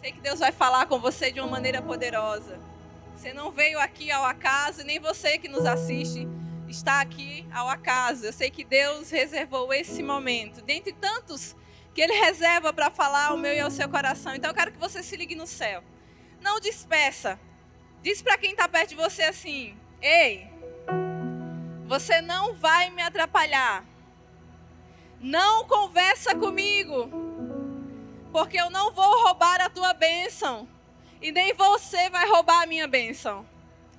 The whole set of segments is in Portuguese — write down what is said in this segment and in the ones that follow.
Sei que Deus vai falar com você de uma maneira poderosa. Você não veio aqui ao acaso, nem você que nos assiste está aqui ao acaso. Eu sei que Deus reservou esse momento, dentre tantos que Ele reserva para falar ao meu e ao seu coração. Então eu quero que você se ligue no céu. Não despeça. Diz para quem está perto de você assim: Ei, você não vai me atrapalhar. Não conversa comigo, porque eu não vou roubar a tua bênção e nem você vai roubar a minha bênção.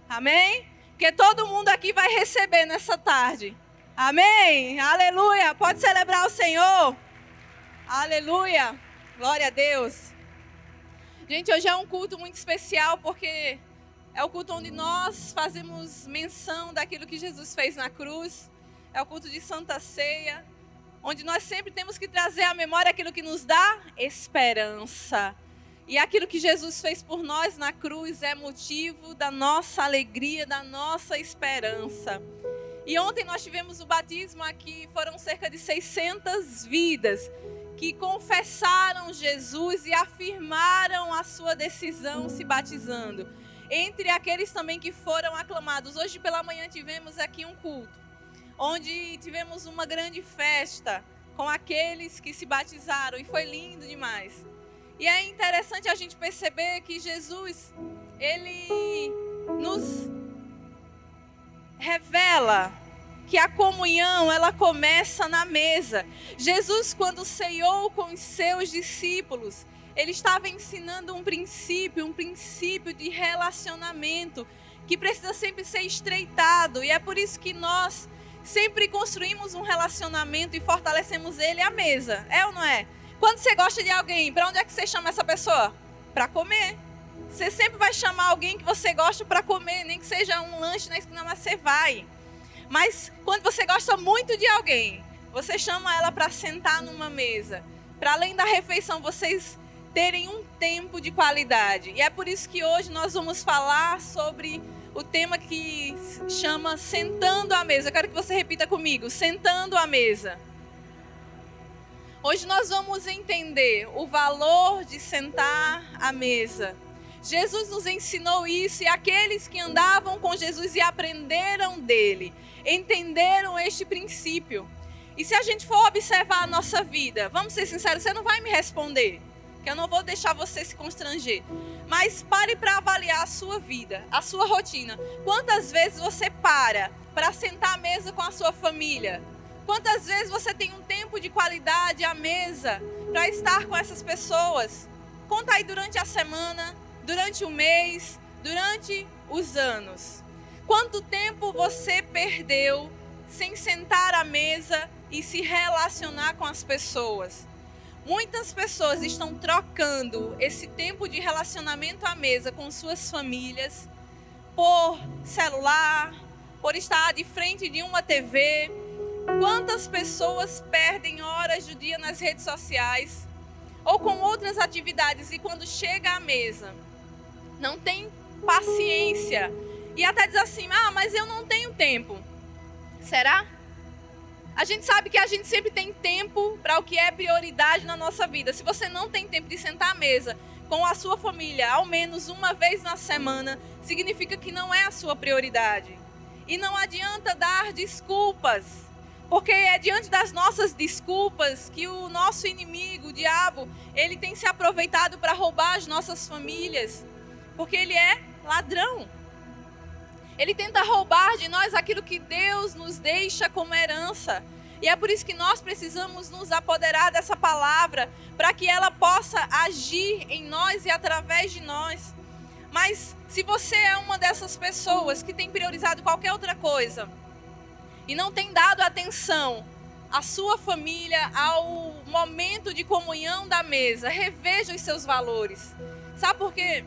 Amém? Porque todo mundo aqui vai receber nessa tarde. Amém? Aleluia! Pode celebrar o Senhor. Aleluia! Glória a Deus. Gente, hoje é um culto muito especial porque é o culto onde nós fazemos menção daquilo que Jesus fez na cruz. É o culto de Santa Ceia, onde nós sempre temos que trazer à memória aquilo que nos dá esperança. E aquilo que Jesus fez por nós na cruz é motivo da nossa alegria, da nossa esperança. E ontem nós tivemos o batismo aqui, foram cerca de 600 vidas que confessaram Jesus e afirmaram a sua decisão se batizando entre aqueles também que foram aclamados. Hoje pela manhã tivemos aqui um culto, onde tivemos uma grande festa com aqueles que se batizaram e foi lindo demais. E é interessante a gente perceber que Jesus, ele nos revela que a comunhão ela começa na mesa. Jesus quando ceiou com os seus discípulos, ele estava ensinando um princípio, um princípio de relacionamento que precisa sempre ser estreitado. E é por isso que nós sempre construímos um relacionamento e fortalecemos ele à mesa. É ou não é? Quando você gosta de alguém, para onde é que você chama essa pessoa? Para comer. Você sempre vai chamar alguém que você gosta para comer, nem que seja um lanche na esquina, mas você vai. Mas quando você gosta muito de alguém, você chama ela para sentar numa mesa. Para além da refeição, vocês terem um tempo de qualidade. E é por isso que hoje nós vamos falar sobre o tema que chama Sentando à Mesa. Eu quero que você repita comigo: Sentando à Mesa. Hoje nós vamos entender o valor de sentar à mesa. Jesus nos ensinou isso e aqueles que andavam com Jesus e aprenderam dele, entenderam este princípio. E se a gente for observar a nossa vida, vamos ser sinceros, você não vai me responder eu não vou deixar você se constranger. Mas pare para avaliar a sua vida, a sua rotina. Quantas vezes você para para sentar à mesa com a sua família? Quantas vezes você tem um tempo de qualidade à mesa para estar com essas pessoas? Conta aí durante a semana, durante o mês, durante os anos. Quanto tempo você perdeu sem sentar à mesa e se relacionar com as pessoas? Muitas pessoas estão trocando esse tempo de relacionamento à mesa com suas famílias por celular, por estar de frente de uma TV. Quantas pessoas perdem horas do dia nas redes sociais ou com outras atividades e quando chega à mesa não tem paciência e até diz assim: "Ah, mas eu não tenho tempo". Será? A gente sabe que a gente sempre tem tempo para o que é prioridade na nossa vida. Se você não tem tempo de sentar à mesa com a sua família ao menos uma vez na semana, significa que não é a sua prioridade. E não adianta dar desculpas, porque é diante das nossas desculpas que o nosso inimigo, o diabo, ele tem se aproveitado para roubar as nossas famílias, porque ele é ladrão. Ele tenta roubar de nós aquilo que Deus nos deixa como herança. E é por isso que nós precisamos nos apoderar dessa palavra, para que ela possa agir em nós e através de nós. Mas se você é uma dessas pessoas que tem priorizado qualquer outra coisa e não tem dado atenção à sua família, ao momento de comunhão da mesa, reveja os seus valores. Sabe por quê?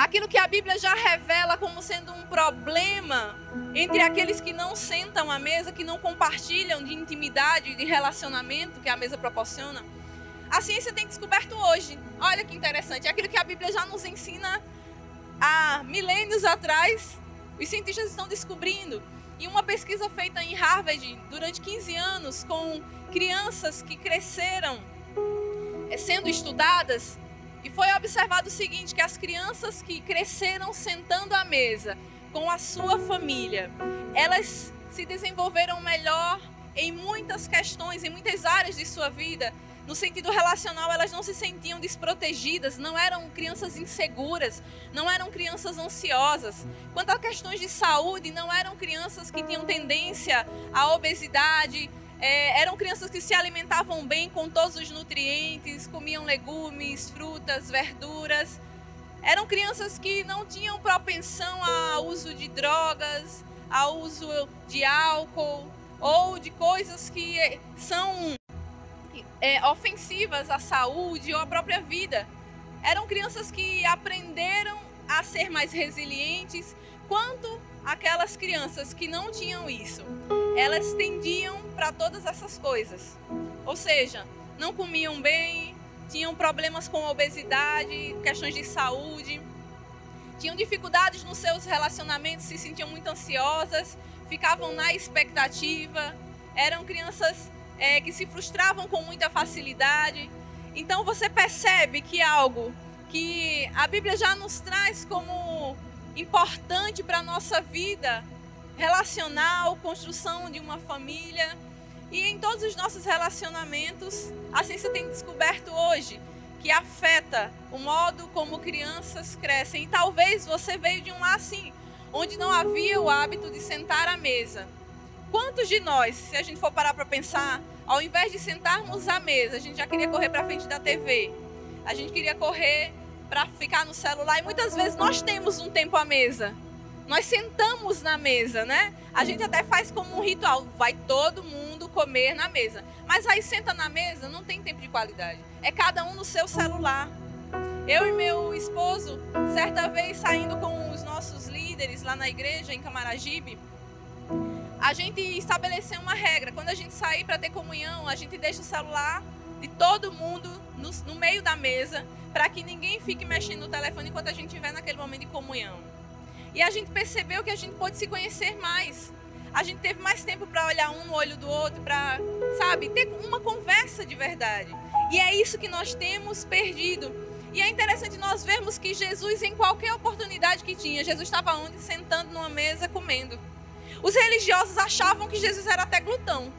Aquilo que a Bíblia já revela como sendo um problema entre aqueles que não sentam à mesa, que não compartilham de intimidade, de relacionamento que a mesa proporciona. A ciência tem descoberto hoje, olha que interessante, aquilo que a Bíblia já nos ensina há milênios atrás, os cientistas estão descobrindo. E uma pesquisa feita em Harvard durante 15 anos com crianças que cresceram eh, sendo estudadas, E foi observado o seguinte, que as crianças que cresceram sentando à mesa com a sua família, elas se desenvolveram melhor em muitas questões, em muitas áreas de sua vida. No sentido relacional, elas não se sentiam desprotegidas, não eram crianças inseguras, não eram crianças ansiosas. Quanto a questões de saúde, não eram crianças que tinham tendência à obesidade, é, eram crianças que se alimentavam bem com todos os nutrientes, comiam legumes, frutas, verduras. Eram crianças que não tinham propensão ao uso de drogas, ao uso de álcool ou de coisas que são é, ofensivas à saúde ou à própria vida. Eram crianças que aprenderam a ser mais resilientes, quanto aquelas crianças que não tinham isso, elas tendiam para todas essas coisas. Ou seja, não comiam bem, tinham problemas com obesidade, questões de saúde, tinham dificuldades nos seus relacionamentos, se sentiam muito ansiosas, ficavam na expectativa, eram crianças é, que se frustravam com muita facilidade. Então você percebe que algo que a Bíblia já nos traz como importante para a nossa vida relacional, construção de uma família. E em todos os nossos relacionamentos, a ciência tem descoberto hoje que afeta o modo como crianças crescem. E talvez você veio de um lar assim, onde não havia o hábito de sentar à mesa. Quantos de nós, se a gente for parar para pensar, ao invés de sentarmos à mesa, a gente já queria correr para frente da TV, a gente queria correr para ficar no celular. E muitas vezes nós temos um tempo à mesa. Nós sentamos na mesa, né? A gente até faz como um ritual, vai todo mundo comer na mesa. Mas aí senta na mesa, não tem tempo de qualidade. É cada um no seu celular. Eu e meu esposo, certa vez saindo com os nossos líderes lá na igreja em Camaragibe, a gente estabeleceu uma regra. Quando a gente sair para ter comunhão, a gente deixa o celular de todo mundo no, no meio da mesa para que ninguém fique mexendo no telefone enquanto a gente estiver naquele momento de comunhão. E a gente percebeu que a gente pôde se conhecer mais. A gente teve mais tempo para olhar um no olho do outro, para, sabe, ter uma conversa de verdade. E é isso que nós temos perdido. E é interessante nós vermos que Jesus, em qualquer oportunidade que tinha, Jesus estava onde? Sentando numa mesa comendo. Os religiosos achavam que Jesus era até glutão.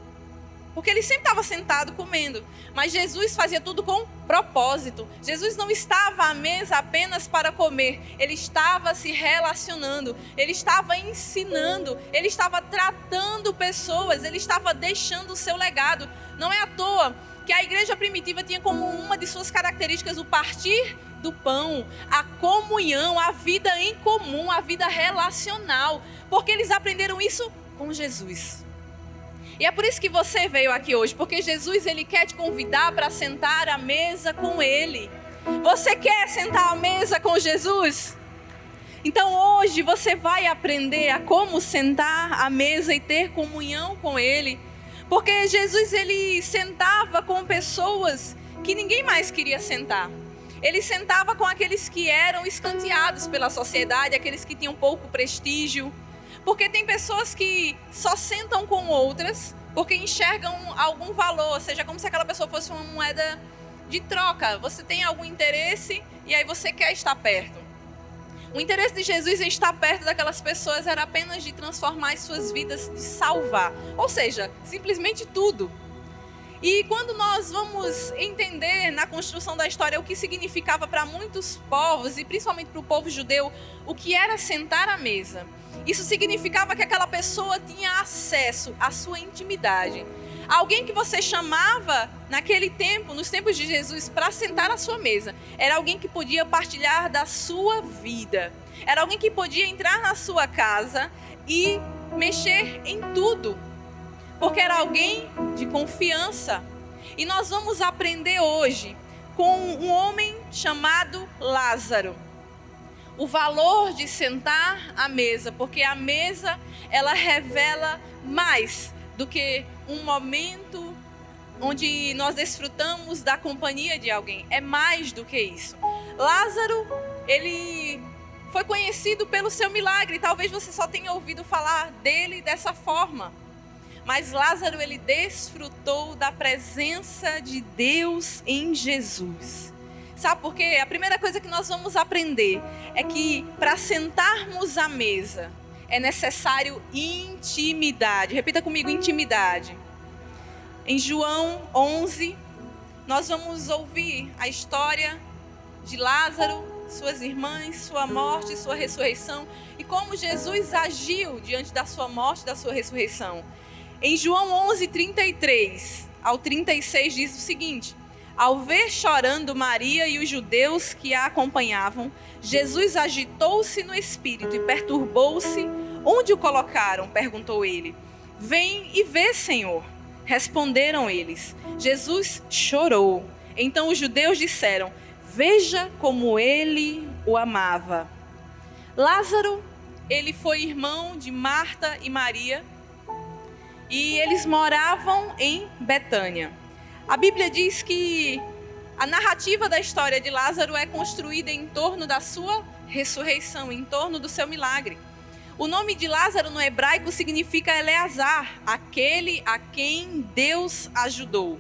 Porque ele sempre estava sentado comendo. Mas Jesus fazia tudo com propósito. Jesus não estava à mesa apenas para comer. Ele estava se relacionando. Ele estava ensinando. Ele estava tratando pessoas. Ele estava deixando o seu legado. Não é à toa que a igreja primitiva tinha como uma de suas características o partir do pão, a comunhão, a vida em comum, a vida relacional. Porque eles aprenderam isso com Jesus. E é por isso que você veio aqui hoje, porque Jesus ele quer te convidar para sentar à mesa com ele. Você quer sentar à mesa com Jesus? Então hoje você vai aprender a como sentar à mesa e ter comunhão com ele. Porque Jesus ele sentava com pessoas que ninguém mais queria sentar. Ele sentava com aqueles que eram escanteados pela sociedade, aqueles que tinham pouco prestígio, porque tem pessoas que só sentam com outras porque enxergam algum valor, seja como se aquela pessoa fosse uma moeda de troca. Você tem algum interesse e aí você quer estar perto. O interesse de Jesus em estar perto daquelas pessoas era apenas de transformar as suas vidas, de salvar. Ou seja, simplesmente tudo. E quando nós vamos entender na construção da história o que significava para muitos povos, e principalmente para o povo judeu, o que era sentar à mesa, isso significava que aquela pessoa tinha acesso à sua intimidade. Alguém que você chamava naquele tempo, nos tempos de Jesus, para sentar à sua mesa, era alguém que podia partilhar da sua vida. Era alguém que podia entrar na sua casa e mexer em tudo porque era alguém de confiança. E nós vamos aprender hoje com um homem chamado Lázaro. O valor de sentar à mesa, porque a mesa ela revela mais do que um momento onde nós desfrutamos da companhia de alguém. É mais do que isso. Lázaro, ele foi conhecido pelo seu milagre. Talvez você só tenha ouvido falar dele dessa forma. Mas Lázaro ele desfrutou da presença de Deus em Jesus. Sabe por quê? A primeira coisa que nós vamos aprender é que para sentarmos à mesa é necessário intimidade. Repita comigo: intimidade. Em João 11, nós vamos ouvir a história de Lázaro, suas irmãs, sua morte, sua ressurreição e como Jesus agiu diante da sua morte, da sua ressurreição. Em João 11, 33 ao 36 diz o seguinte: Ao ver chorando Maria e os judeus que a acompanhavam, Jesus agitou-se no espírito e perturbou-se. Onde o colocaram? perguntou ele. Vem e vê, Senhor. Responderam eles. Jesus chorou. Então os judeus disseram: Veja como ele o amava. Lázaro, ele foi irmão de Marta e Maria e eles moravam em Betânia. A Bíblia diz que a narrativa da história de Lázaro é construída em torno da sua ressurreição, em torno do seu milagre. O nome de Lázaro no hebraico significa Eleazar, aquele a quem Deus ajudou.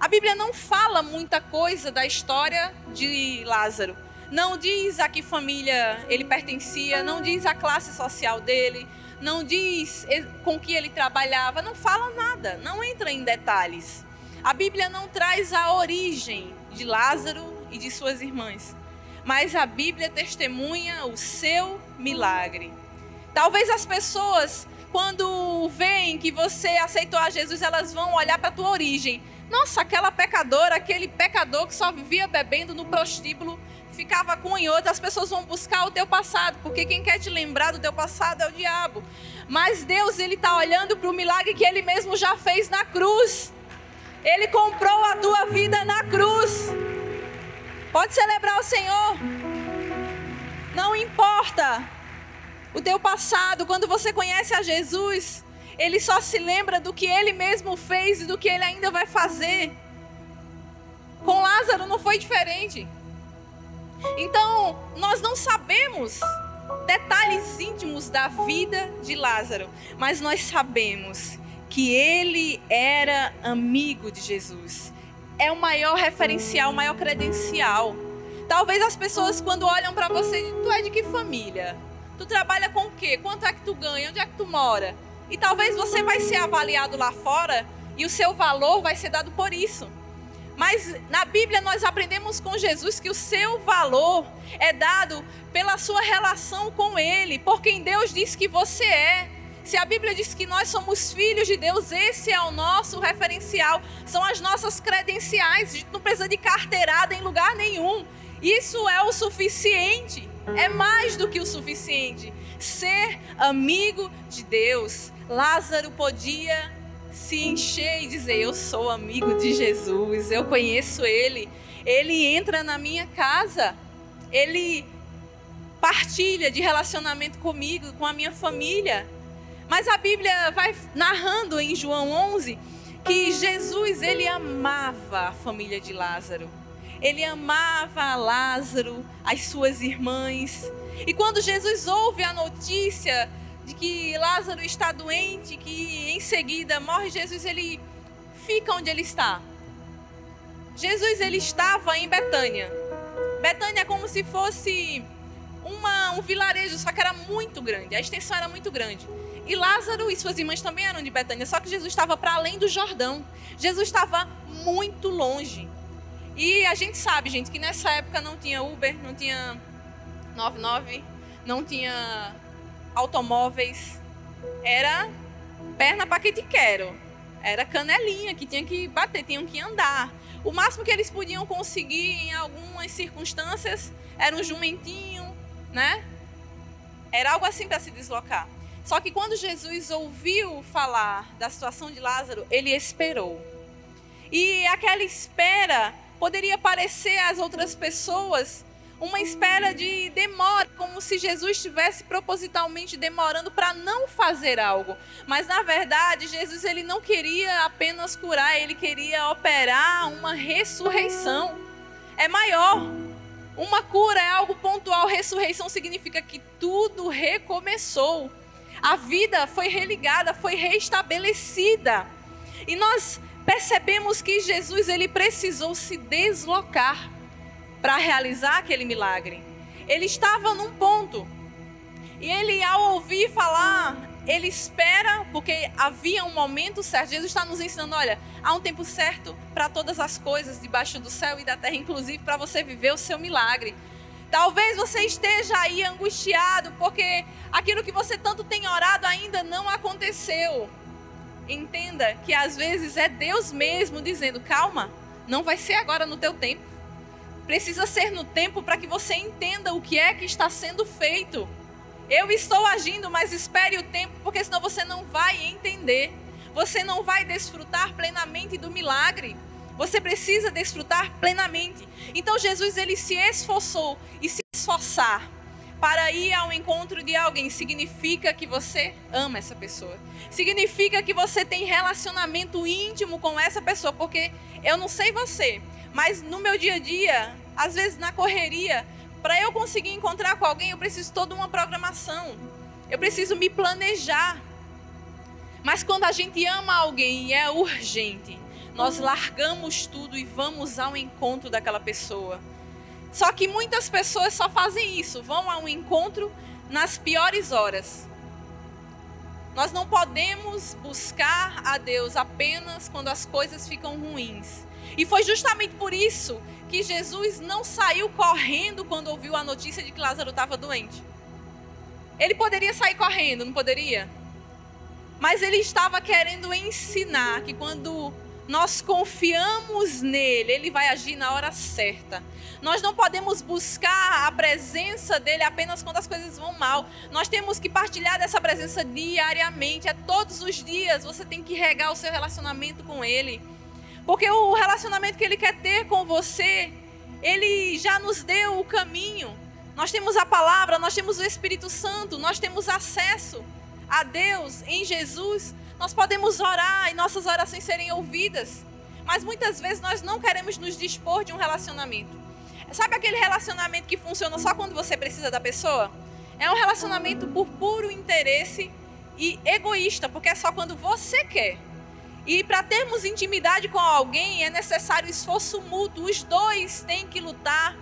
A Bíblia não fala muita coisa da história de Lázaro. Não diz a que família ele pertencia, não diz a classe social dele, não diz com que ele trabalhava, não fala nada, não entra em detalhes. A Bíblia não traz a origem de Lázaro e de suas irmãs, mas a Bíblia testemunha o seu milagre. Talvez as pessoas, quando veem que você aceitou a Jesus, elas vão olhar para a tua origem. Nossa, aquela pecadora, aquele pecador que só vivia bebendo no prostíbulo, ficava com em outra, as pessoas vão buscar o teu passado, porque quem quer te lembrar do teu passado é o diabo. Mas Deus, ele está olhando para o milagre que ele mesmo já fez na cruz. Ele comprou a tua vida na cruz. Pode celebrar o Senhor. Não importa o teu passado, quando você conhece a Jesus, ele só se lembra do que ele mesmo fez e do que ele ainda vai fazer. Com Lázaro não foi diferente. Então, nós não sabemos detalhes íntimos da vida de Lázaro, mas nós sabemos que ele era amigo de Jesus. É o maior referencial, o maior credencial. Talvez as pessoas, quando olham para você, tu é de que família? Tu trabalha com o quê? Quanto é que tu ganha? Onde é que tu mora? E talvez você vai ser avaliado lá fora e o seu valor vai ser dado por isso. Mas na Bíblia nós aprendemos com Jesus que o seu valor é dado pela sua relação com Ele, por quem Deus diz que você é. Se a Bíblia diz que nós somos filhos de Deus, esse é o nosso referencial, são as nossas credenciais. A gente não precisa de carteirada em lugar nenhum. Isso é o suficiente. É mais do que o suficiente. Ser amigo de Deus. Lázaro podia se encher e dizer: Eu sou amigo de Jesus, eu conheço Ele. Ele entra na minha casa, Ele partilha de relacionamento comigo, com a minha família. Mas a Bíblia vai narrando em João 11 que Jesus ele amava a família de Lázaro. Ele amava Lázaro, as suas irmãs. E quando Jesus ouve a notícia de que Lázaro está doente, que em seguida morre, Jesus ele fica onde ele está. Jesus ele estava em Betânia. Betânia é como se fosse uma, um vilarejo, só que era muito grande, a extensão era muito grande. E Lázaro e suas irmãs também eram de Betânia, só que Jesus estava para além do Jordão. Jesus estava muito longe. E a gente sabe, gente, que nessa época não tinha Uber, não tinha 99, não tinha automóveis. Era perna para que te quero. Era canelinha que tinha que bater, tinham que andar. O máximo que eles podiam conseguir em algumas circunstâncias era um jumentinho, né? Era algo assim para se deslocar. Só que quando Jesus ouviu falar da situação de Lázaro, ele esperou. E aquela espera poderia parecer às outras pessoas uma espera de demora, como se Jesus estivesse propositalmente demorando para não fazer algo. Mas na verdade, Jesus ele não queria apenas curar, ele queria operar uma ressurreição. É maior. Uma cura é algo pontual, ressurreição significa que tudo recomeçou. A vida foi religada, foi restabelecida. E nós percebemos que Jesus ele precisou se deslocar para realizar aquele milagre. Ele estava num ponto. E ele, ao ouvir falar, ele espera, porque havia um momento certo. Jesus está nos ensinando: olha, há um tempo certo para todas as coisas debaixo do céu e da terra, inclusive para você viver o seu milagre. Talvez você esteja aí angustiado porque aquilo que você tanto tem orado ainda não aconteceu. Entenda que às vezes é Deus mesmo dizendo: calma, não vai ser agora no teu tempo. Precisa ser no tempo para que você entenda o que é que está sendo feito. Eu estou agindo, mas espere o tempo, porque senão você não vai entender. Você não vai desfrutar plenamente do milagre. Você precisa desfrutar plenamente. Então Jesus ele se esforçou e se esforçar para ir ao encontro de alguém significa que você ama essa pessoa. Significa que você tem relacionamento íntimo com essa pessoa, porque eu não sei você, mas no meu dia a dia, às vezes na correria, para eu conseguir encontrar com alguém, eu preciso toda uma programação. Eu preciso me planejar. Mas quando a gente ama alguém e é urgente, nós largamos tudo e vamos ao encontro daquela pessoa. Só que muitas pessoas só fazem isso, vão a um encontro nas piores horas. Nós não podemos buscar a Deus apenas quando as coisas ficam ruins. E foi justamente por isso que Jesus não saiu correndo quando ouviu a notícia de que Lázaro estava doente. Ele poderia sair correndo, não poderia? Mas ele estava querendo ensinar que quando nós confiamos nele, ele vai agir na hora certa. Nós não podemos buscar a presença dele apenas quando as coisas vão mal. Nós temos que partilhar dessa presença diariamente, é todos os dias. Você tem que regar o seu relacionamento com ele. Porque o relacionamento que ele quer ter com você, ele já nos deu o caminho. Nós temos a palavra, nós temos o Espírito Santo, nós temos acesso a Deus em Jesus nós podemos orar e nossas orações serem ouvidas, mas muitas vezes nós não queremos nos dispor de um relacionamento. Sabe aquele relacionamento que funciona só quando você precisa da pessoa? É um relacionamento por puro interesse e egoísta, porque é só quando você quer. E para termos intimidade com alguém é necessário esforço mútuo. Os dois têm que lutar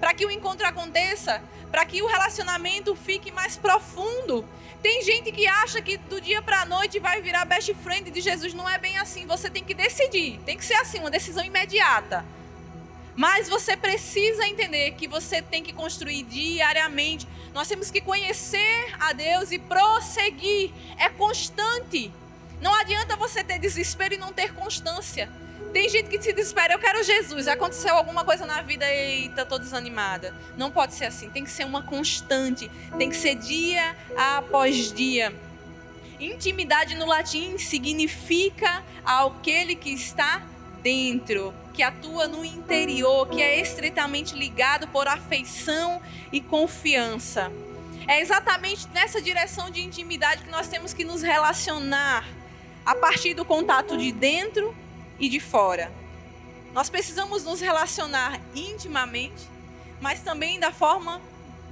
para que o encontro aconteça, para que o relacionamento fique mais profundo. Tem gente que acha que do dia para a noite vai virar best friend de Jesus. Não é bem assim. Você tem que decidir. Tem que ser assim, uma decisão imediata. Mas você precisa entender que você tem que construir diariamente. Nós temos que conhecer a Deus e prosseguir. É constante. Não adianta você ter desespero e não ter constância. Tem gente que se desespera, eu quero Jesus. Aconteceu alguma coisa na vida, eita, tô desanimada. Não pode ser assim, tem que ser uma constante, tem que ser dia após dia. Intimidade no latim significa aquele que está dentro, que atua no interior, que é estreitamente ligado por afeição e confiança. É exatamente nessa direção de intimidade que nós temos que nos relacionar a partir do contato de dentro e de fora. Nós precisamos nos relacionar intimamente, mas também da forma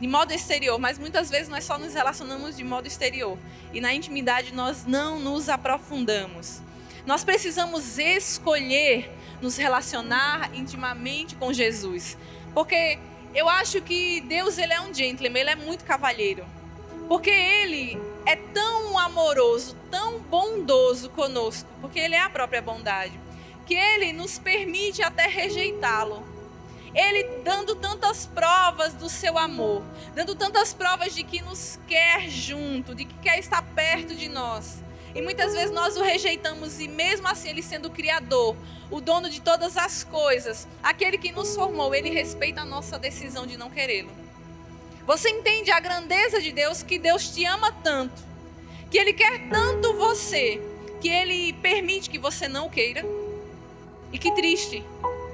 de modo exterior, mas muitas vezes nós só nos relacionamos de modo exterior. E na intimidade nós não nos aprofundamos. Nós precisamos escolher nos relacionar intimamente com Jesus, porque eu acho que Deus ele é um gentleman, ele é muito cavalheiro, porque ele é tão amoroso, tão bondoso conosco, porque ele é a própria bondade que ele nos permite até rejeitá-lo. Ele dando tantas provas do seu amor, dando tantas provas de que nos quer junto, de que quer estar perto de nós. E muitas vezes nós o rejeitamos, e mesmo assim, ele sendo o Criador, o dono de todas as coisas, aquele que nos formou, ele respeita a nossa decisão de não querê-lo. Você entende a grandeza de Deus, que Deus te ama tanto, que Ele quer tanto você, que Ele permite que você não queira? E que triste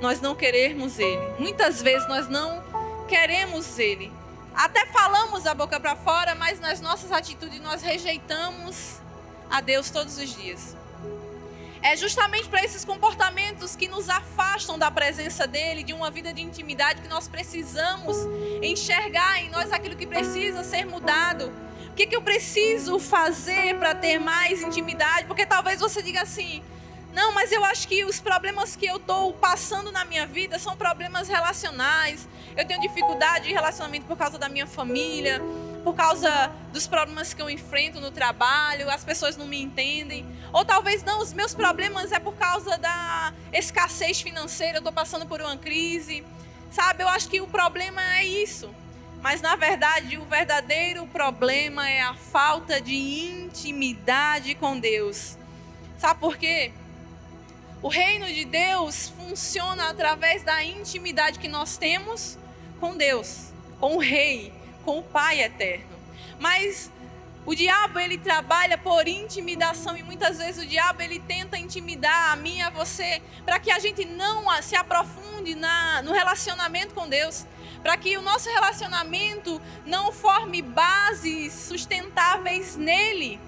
nós não querermos Ele. Muitas vezes nós não queremos Ele. Até falamos a boca para fora, mas nas nossas atitudes nós rejeitamos a Deus todos os dias. É justamente para esses comportamentos que nos afastam da presença dele, de uma vida de intimidade, que nós precisamos enxergar em nós aquilo que precisa ser mudado. O que, que eu preciso fazer para ter mais intimidade? Porque talvez você diga assim: Não, mas eu acho que os problemas que eu estou passando na minha vida são problemas relacionais. Eu tenho dificuldade de relacionamento por causa da minha família, por causa dos problemas que eu enfrento no trabalho, as pessoas não me entendem. Ou talvez não, os meus problemas é por causa da escassez financeira, eu estou passando por uma crise. Sabe, eu acho que o problema é isso. Mas na verdade, o verdadeiro problema é a falta de intimidade com Deus. Sabe por quê? O reino de Deus funciona através da intimidade que nós temos com Deus, com o Rei, com o Pai eterno. Mas o diabo ele trabalha por intimidação e muitas vezes o diabo ele tenta intimidar a mim a você para que a gente não se aprofunde na, no relacionamento com Deus, para que o nosso relacionamento não forme bases sustentáveis nele.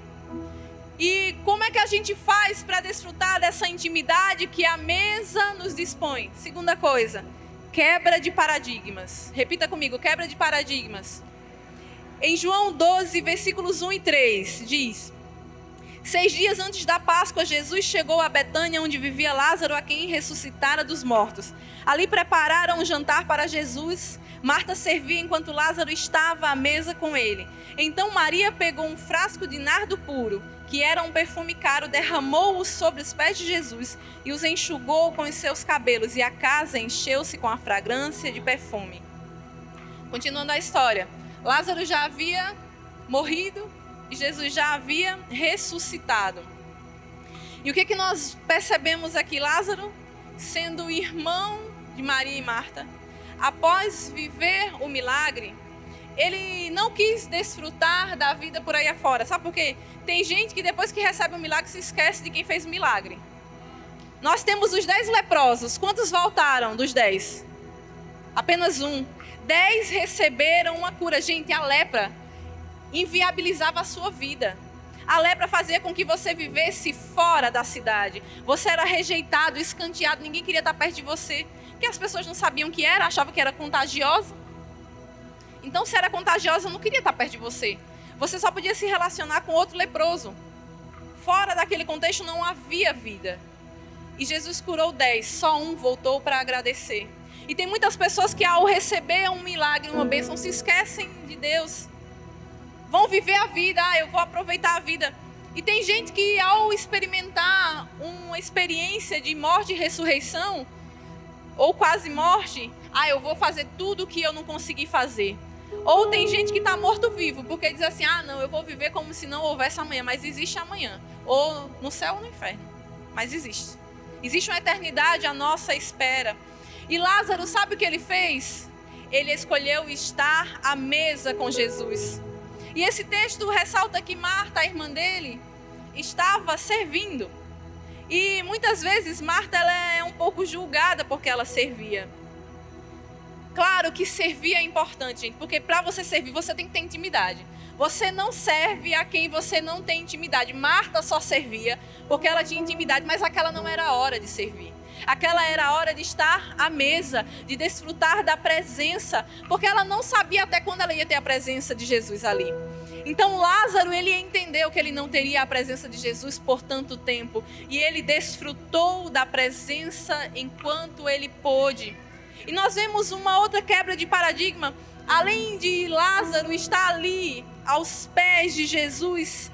E como é que a gente faz para desfrutar dessa intimidade que a mesa nos dispõe? Segunda coisa, quebra de paradigmas. Repita comigo, quebra de paradigmas. Em João 12, versículos 1 e 3, diz: Seis dias antes da Páscoa, Jesus chegou a Betânia, onde vivia Lázaro, a quem ressuscitara dos mortos. Ali prepararam um jantar para Jesus. Marta servia enquanto Lázaro estava à mesa com ele. Então Maria pegou um frasco de nardo puro, que era um perfume caro, derramou-o sobre os pés de Jesus e os enxugou com os seus cabelos, e a casa encheu-se com a fragrância de perfume. Continuando a história. Lázaro já havia morrido e Jesus já havia ressuscitado. E o que, que nós percebemos aqui? Lázaro, sendo irmão de Maria e Marta, após viver o milagre, ele não quis desfrutar da vida por aí afora. Sabe por quê? Tem gente que depois que recebe o milagre se esquece de quem fez o milagre. Nós temos os dez leprosos. Quantos voltaram dos dez? Apenas um. Dez receberam uma cura. Gente, a lepra inviabilizava a sua vida. A lepra fazia com que você vivesse fora da cidade. Você era rejeitado, escanteado, ninguém queria estar perto de você. Porque as pessoas não sabiam o que era, achavam que era contagiosa. Então, se era contagiosa, não queria estar perto de você. Você só podia se relacionar com outro leproso. Fora daquele contexto não havia vida. E Jesus curou dez, só um voltou para agradecer. E tem muitas pessoas que, ao receber um milagre, uma bênção, se esquecem de Deus. Vão viver a vida, ah, eu vou aproveitar a vida. E tem gente que, ao experimentar uma experiência de morte e ressurreição, ou quase morte, ah, eu vou fazer tudo o que eu não consegui fazer. Ou tem gente que está morto-vivo, porque diz assim: ah, não, eu vou viver como se não houvesse amanhã, mas existe amanhã. Ou no céu ou no inferno. Mas existe. Existe uma eternidade à nossa espera. E Lázaro, sabe o que ele fez? Ele escolheu estar à mesa com Jesus. E esse texto ressalta que Marta, a irmã dele, estava servindo. E muitas vezes Marta ela é um pouco julgada porque ela servia. Claro que servir é importante, gente, porque para você servir você tem que ter intimidade. Você não serve a quem você não tem intimidade. Marta só servia porque ela tinha intimidade, mas aquela não era a hora de servir. Aquela era a hora de estar à mesa, de desfrutar da presença, porque ela não sabia até quando ela ia ter a presença de Jesus ali. Então Lázaro, ele entendeu que ele não teria a presença de Jesus por tanto tempo, e ele desfrutou da presença enquanto ele pôde. E nós vemos uma outra quebra de paradigma, além de Lázaro estar ali aos pés de Jesus,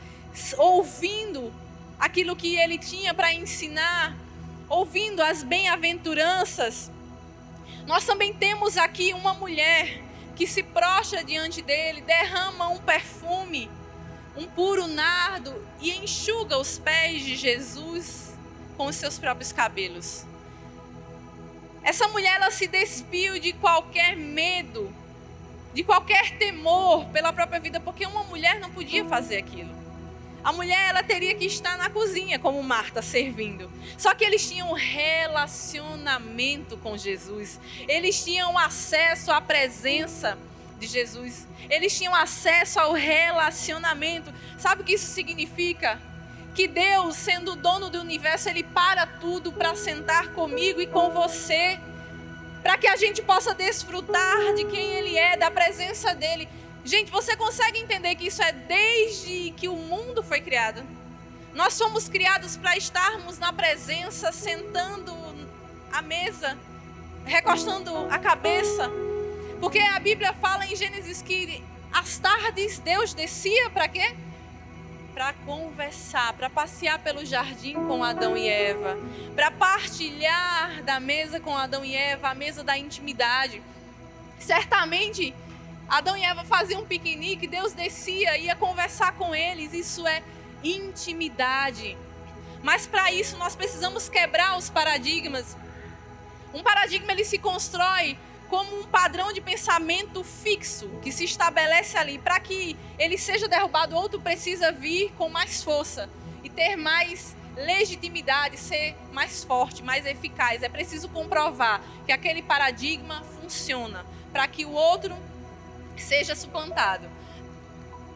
ouvindo aquilo que ele tinha para ensinar, ouvindo as bem-aventuranças, nós também temos aqui uma mulher que se prostra diante dele, derrama um perfume, um puro nardo e enxuga os pés de Jesus com os seus próprios cabelos. Essa mulher ela se despiu de qualquer medo, de qualquer temor pela própria vida, porque uma mulher não podia fazer aquilo. A mulher ela teria que estar na cozinha como Marta servindo. Só que eles tinham relacionamento com Jesus. Eles tinham acesso à presença de Jesus. Eles tinham acesso ao relacionamento. Sabe o que isso significa? Que Deus, sendo o dono do universo, ele para tudo para sentar comigo e com você, para que a gente possa desfrutar de quem ele é, da presença dele. Gente, você consegue entender que isso é desde que o mundo foi criado? Nós somos criados para estarmos na presença, sentando à mesa, recostando a cabeça. Porque a Bíblia fala em Gênesis que às tardes Deus descia para quê? Para conversar, para passear pelo jardim com Adão e Eva, para partilhar da mesa com Adão e Eva, a mesa da intimidade. Certamente Adão e Eva faziam um piquenique, Deus descia, ia conversar com eles. Isso é intimidade. Mas para isso nós precisamos quebrar os paradigmas. Um paradigma ele se constrói como um padrão de pensamento fixo que se estabelece ali. Para que ele seja derrubado, outro precisa vir com mais força e ter mais legitimidade, ser mais forte, mais eficaz. É preciso comprovar que aquele paradigma funciona para que o outro seja suplantado.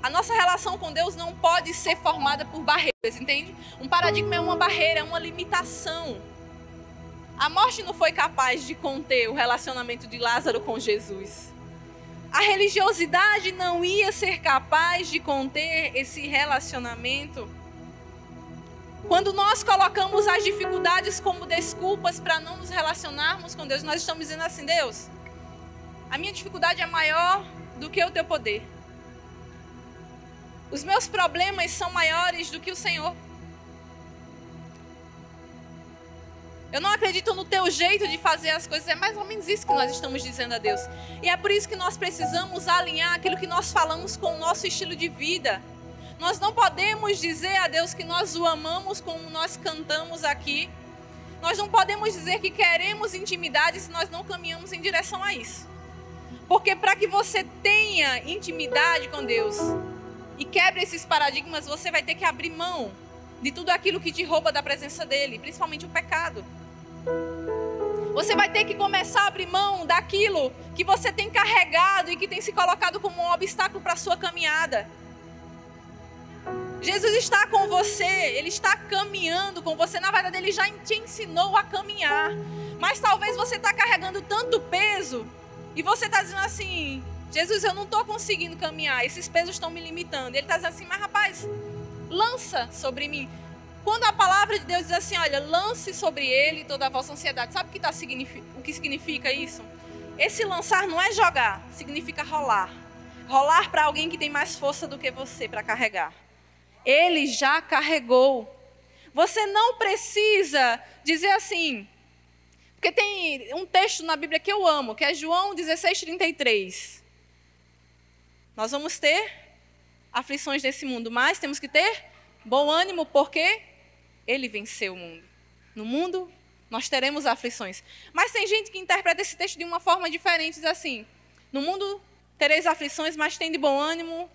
A nossa relação com Deus não pode ser formada por barreiras, entende? Um paradigma é uma barreira, é uma limitação. A morte não foi capaz de conter o relacionamento de Lázaro com Jesus. A religiosidade não ia ser capaz de conter esse relacionamento. Quando nós colocamos as dificuldades como desculpas para não nos relacionarmos com Deus, nós estamos dizendo assim: Deus, a minha dificuldade é maior do que o teu poder. Os meus problemas são maiores do que o Senhor. Eu não acredito no teu jeito de fazer as coisas. É mais ou menos isso que nós estamos dizendo a Deus. E é por isso que nós precisamos alinhar aquilo que nós falamos com o nosso estilo de vida. Nós não podemos dizer a Deus que nós o amamos como nós cantamos aqui. Nós não podemos dizer que queremos intimidade se nós não caminhamos em direção a isso. Porque para que você tenha intimidade com Deus e quebre esses paradigmas, você vai ter que abrir mão de tudo aquilo que te rouba da presença dele, principalmente o pecado. Você vai ter que começar a abrir mão daquilo que você tem carregado e que tem se colocado como um obstáculo para a sua caminhada. Jesus está com você, ele está caminhando com você. Na verdade, ele já te ensinou a caminhar. Mas talvez você está carregando tanto peso e você está dizendo assim: Jesus, eu não estou conseguindo caminhar, esses pesos estão me limitando. Ele está dizendo assim: mas rapaz, lança sobre mim. Quando a palavra de Deus diz assim: olha, lance sobre ele toda a vossa ansiedade, sabe o que, tá, o que significa isso? Esse lançar não é jogar, significa rolar. Rolar para alguém que tem mais força do que você para carregar. Ele já carregou. Você não precisa dizer assim, porque tem um texto na Bíblia que eu amo, que é João 16:33. Nós vamos ter aflições desse mundo, mas temos que ter bom ânimo, porque ele venceu o mundo. No mundo nós teremos aflições. Mas tem gente que interpreta esse texto de uma forma diferente, diz assim: No mundo tereis aflições, mas tem de bom ânimo,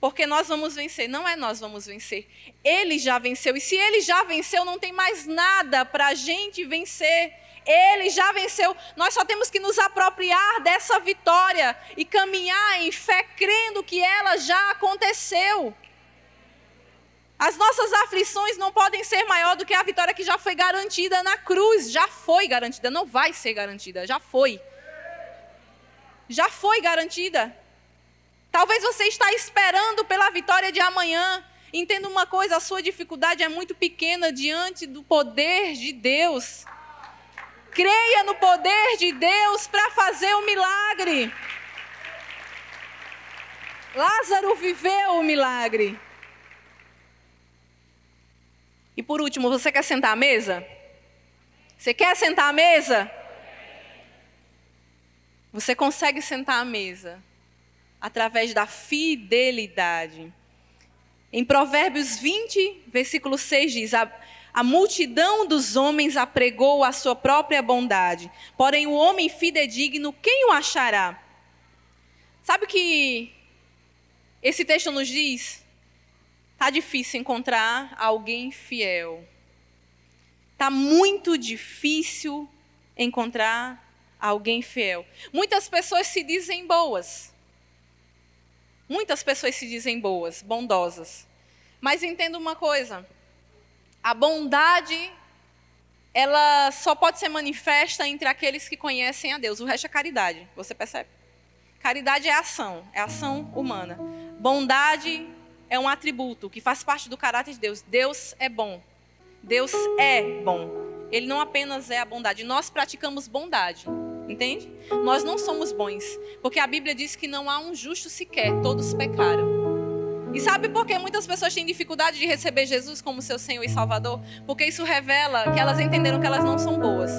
porque nós vamos vencer. Não é nós vamos vencer. Ele já venceu. E se ele já venceu, não tem mais nada para a gente vencer. Ele já venceu. Nós só temos que nos apropriar dessa vitória e caminhar em fé, crendo que ela já aconteceu. As nossas aflições não podem ser maior do que a vitória que já foi garantida na cruz. Já foi garantida, não vai ser garantida, já foi. Já foi garantida. Talvez você está esperando pela vitória de amanhã. Entenda uma coisa, a sua dificuldade é muito pequena diante do poder de Deus. Creia no poder de Deus para fazer o milagre. Lázaro viveu o milagre. E por último, você quer sentar à mesa? Você quer sentar à mesa? Você consegue sentar à mesa através da fidelidade. Em Provérbios 20, versículo 6 diz: a, multidão dos homens apregou a sua própria bondade, porém o homem fidedigno, quem o achará? Sabe o que esse texto nos diz? Tá difícil encontrar alguém fiel. Tá muito difícil encontrar alguém fiel. Muitas pessoas se dizem boas. Muitas pessoas se dizem boas, bondosas. Mas entenda uma coisa: a bondade, ela só pode ser manifesta entre aqueles que conhecem a Deus. O resto é caridade, você percebe? Caridade é ação, é ação humana. Bondade é um atributo que faz parte do caráter de Deus. Deus é bom. Deus é bom. Ele não apenas é a bondade. Nós praticamos bondade. Entende? Nós não somos bons. Porque a Bíblia diz que não há um justo sequer. Todos pecaram. E sabe por que muitas pessoas têm dificuldade de receber Jesus como seu Senhor e Salvador? Porque isso revela que elas entenderam que elas não são boas.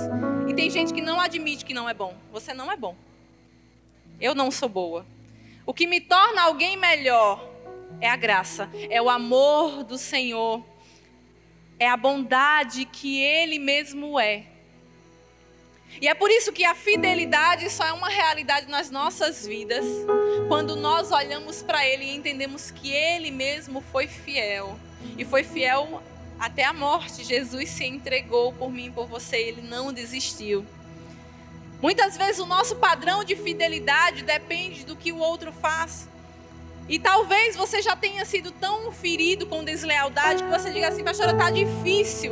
E tem gente que não admite que não é bom. Você não é bom. Eu não sou boa. O que me torna alguém melhor é a graça, é o amor do Senhor, é a bondade que Ele mesmo é. E é por isso que a fidelidade só é uma realidade nas nossas vidas quando nós olhamos para Ele e entendemos que Ele mesmo foi fiel. E foi fiel até a morte. Jesus se entregou por mim e por você, Ele não desistiu. Muitas vezes o nosso padrão de fidelidade depende do que o outro faz. E talvez você já tenha sido tão ferido com deslealdade que você diga assim, pastora, está difícil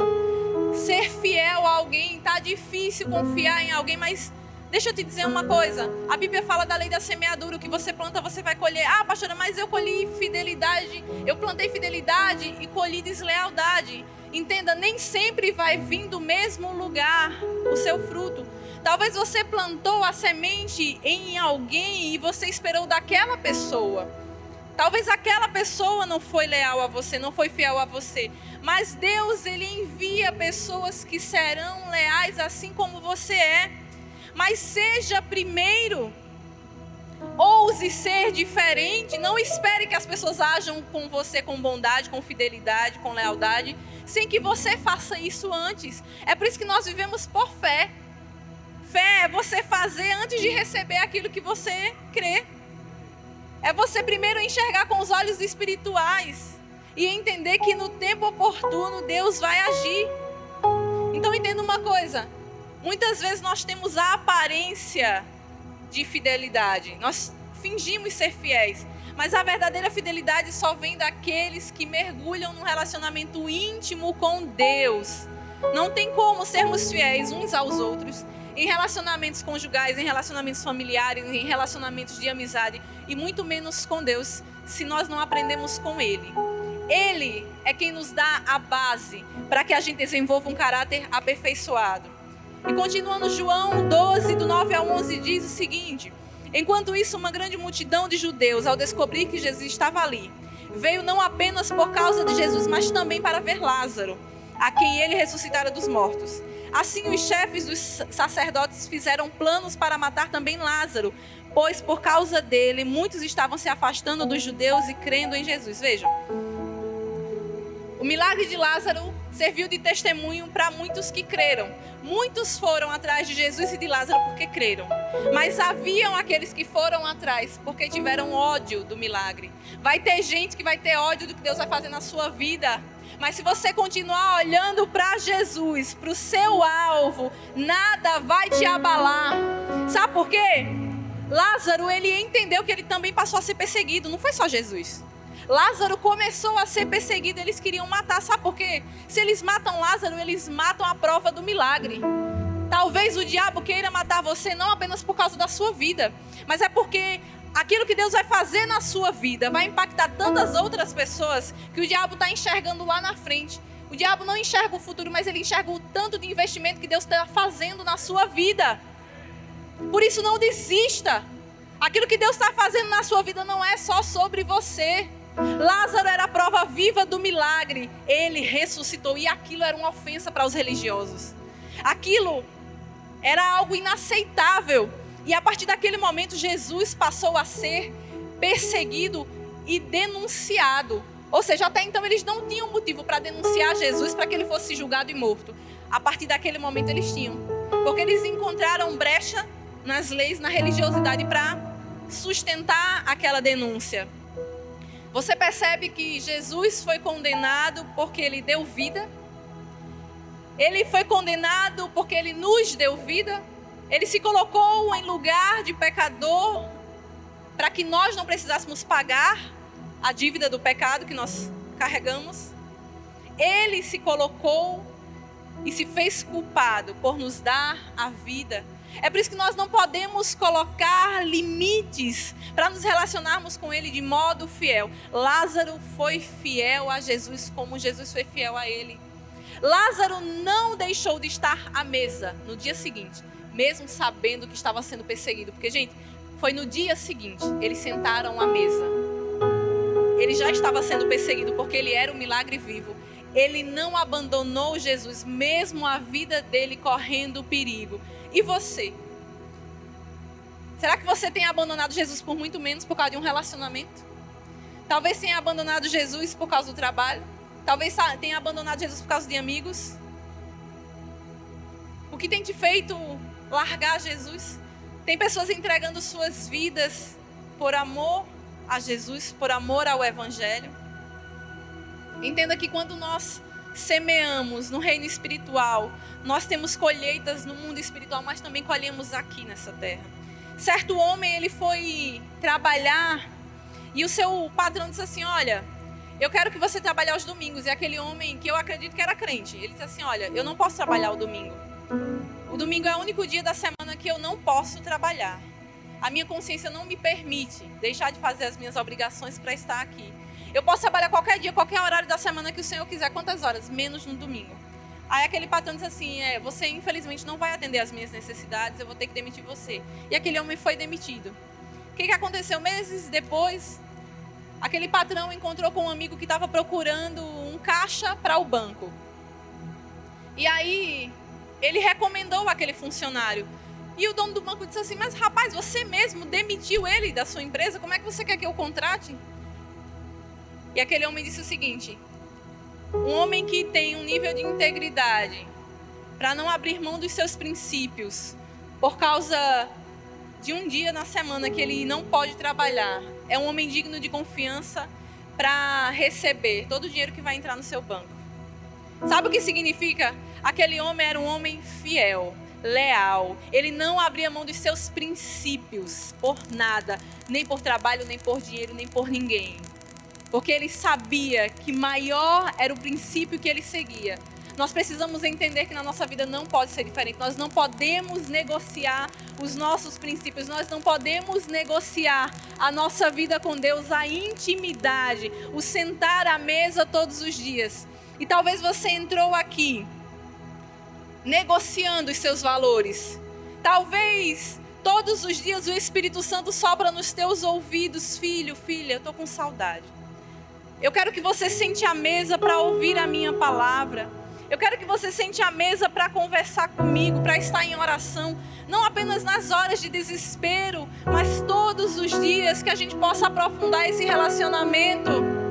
ser fiel a alguém, está difícil confiar em alguém, mas deixa eu te dizer uma coisa. A Bíblia fala da lei da semeadura, o que você planta, você vai colher. Ah, pastora, mas eu colhi fidelidade, eu plantei fidelidade e colhi deslealdade. Entenda, nem sempre vai vir do mesmo lugar o seu fruto. Talvez você plantou a semente em alguém e você esperou daquela pessoa. Talvez aquela pessoa não foi leal a você, não foi fiel a você, mas Deus ele envia pessoas que serão leais assim como você é. Mas seja primeiro Ouse ser diferente. Não espere que as pessoas ajam com você com bondade, com fidelidade, com lealdade, sem que você faça isso antes. É por isso que nós vivemos por fé. Fé é você fazer antes de receber aquilo que você crê. É você primeiro enxergar com os olhos espirituais e entender que no tempo oportuno Deus vai agir. Então entenda uma coisa: muitas vezes nós temos a aparência de fidelidade, nós fingimos ser fiéis, mas a verdadeira fidelidade só vem daqueles que mergulham num relacionamento íntimo com Deus. Não tem como sermos fiéis uns aos outros em relacionamentos conjugais, em relacionamentos familiares, em relacionamentos de amizade e muito menos com Deus, se nós não aprendemos com Ele. Ele é quem nos dá a base para que a gente desenvolva um caráter aperfeiçoado. E continuando, João 12, do 9 a 11, diz o seguinte: Enquanto isso, uma grande multidão de judeus, ao descobrir que Jesus estava ali, veio não apenas por causa de Jesus, mas também para ver Lázaro, a quem ele ressuscitara dos mortos. Assim, os chefes dos sacerdotes fizeram planos para matar também Lázaro, pois por causa dele muitos estavam se afastando dos judeus e crendo em Jesus. Vejam, o milagre de Lázaro serviu de testemunho para muitos que creram. Muitos foram atrás de Jesus e de Lázaro porque creram. Mas haviam aqueles que foram atrás porque tiveram ódio do milagre. Vai ter gente que vai ter ódio do que Deus vai fazer na sua vida mas se você continuar olhando para Jesus, para o seu alvo, nada vai te abalar. Sabe por quê? Lázaro, ele entendeu que ele também passou a ser perseguido, não foi só Jesus. Lázaro começou a ser perseguido, eles queriam matar, sabe por quê? Se eles matam Lázaro, eles matam a prova do milagre. Talvez o diabo queira matar você não apenas por causa da sua vida, mas é porque aquilo que Deus vai fazer na sua vida vai impactar tantas outras pessoas que o diabo está enxergando lá na frente. O diabo não enxerga o futuro, mas ele enxerga o tanto de investimento que Deus está fazendo na sua vida. Por isso, não desista. Aquilo que Deus está fazendo na sua vida não é só sobre você. Lázaro era a prova viva do milagre. Ele ressuscitou e aquilo era uma ofensa para os religiosos. Aquilo era algo inaceitável. E a partir daquele momento, Jesus passou a ser perseguido e denunciado. Ou seja, até então eles não tinham motivo para denunciar Jesus para que ele fosse julgado e morto. A partir daquele momento eles tinham. Porque eles encontraram brecha nas leis, na religiosidade para sustentar aquela denúncia. Você percebe que Jesus foi condenado porque ele deu vida. Ele foi condenado porque ele nos deu vida. Ele se colocou em lugar de pecador para que nós não precisássemos pagar a dívida do pecado que nós carregamos. Ele se colocou e se fez culpado por nos dar a vida, É por isso que nós não podemos colocar limites para nos relacionarmos com Ele de modo fiel. Lázaro foi fiel a Jesus como Jesus foi fiel a ele. Lázaro não deixou de estar à mesa no dia seguinte, mesmo sabendo que estava sendo perseguido. Porque, gente, foi no dia seguinte, eles sentaram à mesa. Ele já estava sendo perseguido porque ele era um milagre vivo. Ele não abandonou Jesus, mesmo a vida dele correndo perigo. E você? Será que você tem abandonado Jesus por muito menos por causa de um relacionamento? Talvez tenha abandonado Jesus por causa do trabalho. Talvez tenha abandonado Jesus por causa de amigos. O que tem te feito largar Jesus? Tem pessoas entregando suas vidas por amor a Jesus, por amor ao Evangelho. Entenda que quando nós semeamos no reino espiritual, nós temos colheitas no mundo espiritual, mas também colhemos aqui nessa terra. Certo homem, ele foi trabalhar e o seu patrão disse assim: Olha, eu quero que você trabalhe aos domingos. E aquele homem que eu acredito que era crente, ele disse assim: Olha, eu não posso trabalhar o domingo. O domingo é o único dia da semana que eu não posso trabalhar. A minha consciência não me permite deixar de fazer as minhas obrigações para estar aqui. Eu posso trabalhar qualquer dia, qualquer horário da semana que o Senhor quiser. Quantas horas? Menos no domingo. Aí aquele patrão disse assim: é, você infelizmente não vai atender as minhas necessidades, eu vou ter que demitir você. E aquele homem foi demitido. O que, que aconteceu? Meses depois, aquele patrão encontrou com um amigo que estava procurando um caixa para o banco. E aí ele recomendou aquele funcionário. E o dono do banco disse assim: Mas rapaz, você mesmo demitiu ele da sua empresa, como é que você quer que eu contrate? E aquele homem disse o seguinte: um homem que tem um nível de integridade para não abrir mão dos seus princípios por causa de um dia na semana que ele não pode trabalhar, é um homem digno de confiança para receber todo o dinheiro que vai entrar no seu banco. Sabe o que significa? Aquele homem era um homem fiel, leal. Ele não abria mão dos seus princípios por nada, nem por trabalho, nem por dinheiro, nem por ninguém porque ele sabia que maior era o princípio que ele seguia. Nós precisamos entender que na nossa vida não pode ser diferente. Nós não podemos negociar os nossos princípios, nós não podemos negociar a nossa vida com Deus, a intimidade, o sentar à mesa todos os dias. E talvez você entrou aqui negociando os seus valores. Talvez todos os dias o Espírito Santo sopra nos teus ouvidos, filho, filha, eu estou com saudade. Eu quero que você sente a mesa para ouvir a minha palavra. Eu quero que você sente a mesa para conversar comigo, para estar em oração, não apenas nas horas de desespero, mas todos os dias que a gente possa aprofundar esse relacionamento.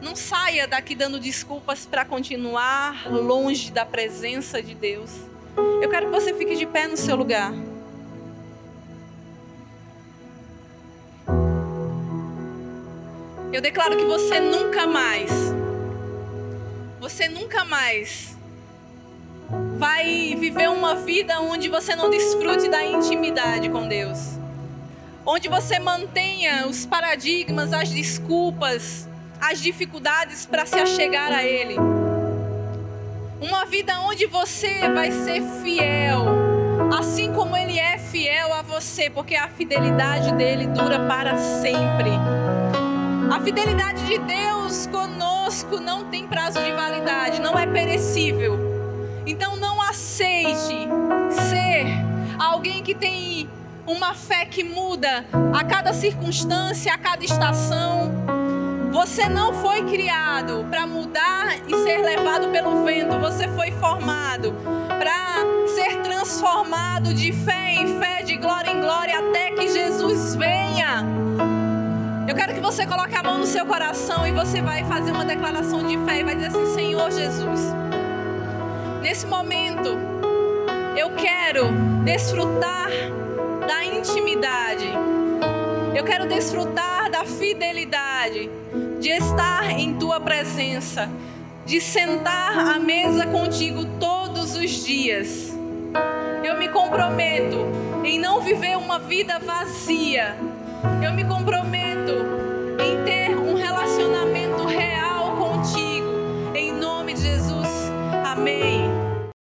Não saia daqui dando desculpas para continuar longe da presença de Deus. Eu quero que você fique de pé no seu lugar. Eu declaro que você nunca mais, você nunca mais vai viver uma vida onde você não desfrute da intimidade com Deus. Onde você mantenha os paradigmas, as desculpas, as dificuldades para se achegar a Ele. Uma vida onde você vai ser fiel, assim como Ele é fiel a você, porque a fidelidade dele dura para sempre. A fidelidade de Deus conosco não tem prazo de validade, não é perecível. Então não aceite ser alguém que tem uma fé que muda a cada circunstância, a cada estação. Você não foi criado para mudar e ser levado pelo vento. Você foi formado para ser transformado de fé em fé, de glória em glória, até que Jesus venha. Eu quero que você coloque a mão no seu coração e você vai fazer uma declaração de fé e vai dizer assim: Senhor Jesus, nesse momento eu quero desfrutar da intimidade. Eu quero desfrutar da fidelidade, de estar em tua presença, de sentar à mesa contigo todos os dias. Eu me comprometo em não viver uma vida vazia. Eu me comprometo em ter um relacionamento real contigo. Em nome de Jesus. Amém.